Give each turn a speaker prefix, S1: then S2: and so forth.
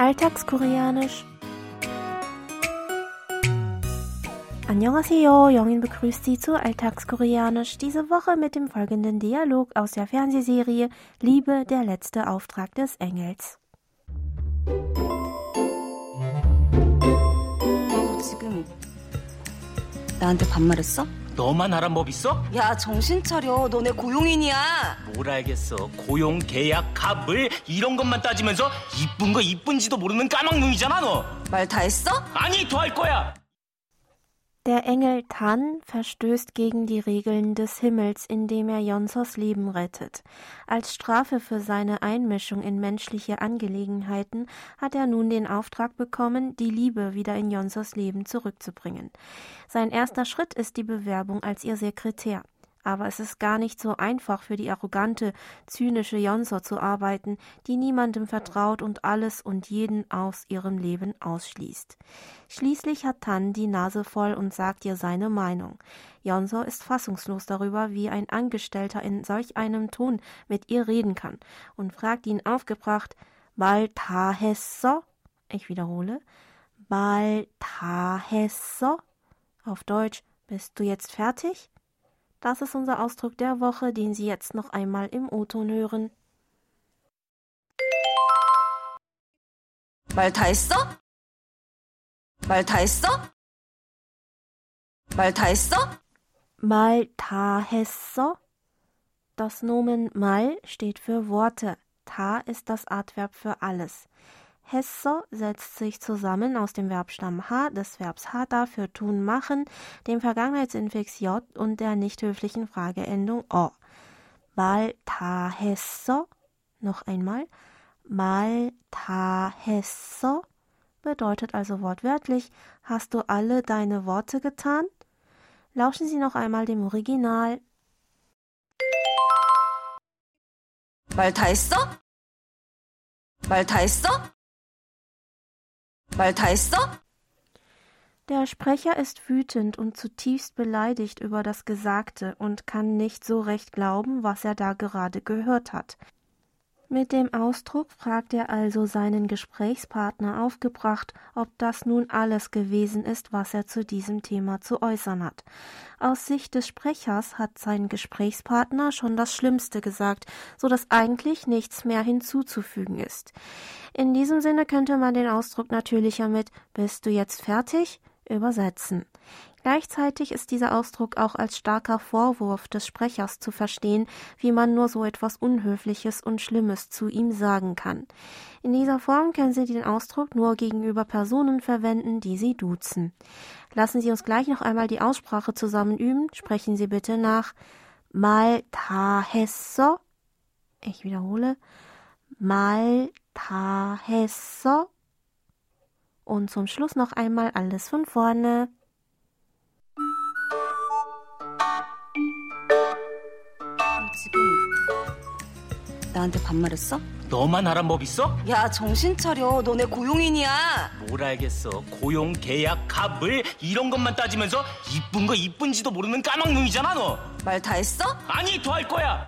S1: Alltagskoreanisch. Annyeonghaseyo, Jongin begrüßt Sie zu Alltagskoreanisch, diese Woche mit dem folgenden Dialog aus der Fernsehserie Liebe, der letzte Auftrag des Engels.
S2: 지금 나한테 반말했어?
S3: 너만 하란 법 있어?
S2: 야 정신 차려 너네 고용인이야
S3: 뭘 알겠어. 고용, 계약, 갑을 이런 것만 따지면서 이쁜 거 이쁜지도 모르는 까막눈이잖아 너.
S2: 말 다 했어?
S3: 아니 더 할 거야.
S1: Der Engel Tan verstößt gegen die Regeln des Himmels, indem er Jonsos Leben rettet. Als Strafe für seine Einmischung in menschliche Angelegenheiten hat er nun den Auftrag bekommen, die Liebe wieder in Jonsos Leben zurückzubringen. Sein erster Schritt ist die Bewerbung als ihr Sekretär. Aber es ist gar nicht so einfach für die arrogante, zynische Jonso zu arbeiten, die niemandem vertraut und alles und jeden aus ihrem Leben ausschließt. Schließlich hat Tan die Nase voll und sagt ihr seine Meinung. Jonso ist fassungslos darüber, wie ein Angestellter in solch einem Ton mit ihr reden kann und fragt ihn aufgebracht, Mal ta hesso? Ich wiederhole, Mal ta hesso? Auf Deutsch, bist du jetzt fertig? Das ist unser Ausdruck der Woche, den Sie jetzt noch einmal im O-Ton hören.
S2: 말 다 했어? 말 다 했어? 말 다 했어?
S1: Mal ta hesso. Das Nomen mal steht für Worte. Ta ist das Adverb für alles. Hesso setzt sich zusammen aus dem Verbstamm ha, des Verbs hata für tun machen, dem Vergangenheitsinfix j und der nicht höflichen Frageendung o. Mal ta hesso. Noch einmal. Mal ta hesso bedeutet also wortwörtlich, hast du alle deine Worte getan? Lauschen Sie noch einmal dem Original.
S2: 말 다 했어? 말 다 했어? 말 다 했어?
S1: Der Sprecher ist wütend und zutiefst beleidigt über das Gesagte und kann nicht so recht glauben, was er da gerade gehört hat. Mit dem Ausdruck fragt er also seinen Gesprächspartner aufgebracht, ob das nun alles gewesen ist, was er zu diesem Thema zu äußern hat. Aus Sicht des Sprechers hat sein Gesprächspartner schon das Schlimmste gesagt, so dass eigentlich nichts mehr hinzuzufügen ist. In diesem Sinne könnte man den Ausdruck natürlicher mit Bist du jetzt fertig? übersetzen. Gleichzeitig ist dieser Ausdruck auch als starker Vorwurf des Sprechers zu verstehen, wie man nur so etwas Unhöfliches und Schlimmes zu ihm sagen kann. In dieser Form können Sie den Ausdruck nur gegenüber Personen verwenden, die Sie duzen. Lassen Sie uns gleich noch einmal die Aussprache zusammen üben. Sprechen Sie bitte nach Maltahesso. Ich wiederhole. Mal 다 했어? Und zum Schluss noch einmal alles von vorne.
S2: 지금 나한테 반말했어?
S3: 너만 하란 법 있어?
S2: 야 정신 차려 너네 고용인이야
S3: 뭘 알겠어. 고용, 계약, 갑을 이런 것만 따지면서 이쁜 거 이쁜지도 모르는 까막눈이잖아 너.
S2: 말 다 했어?
S3: 아니 더 할 거야.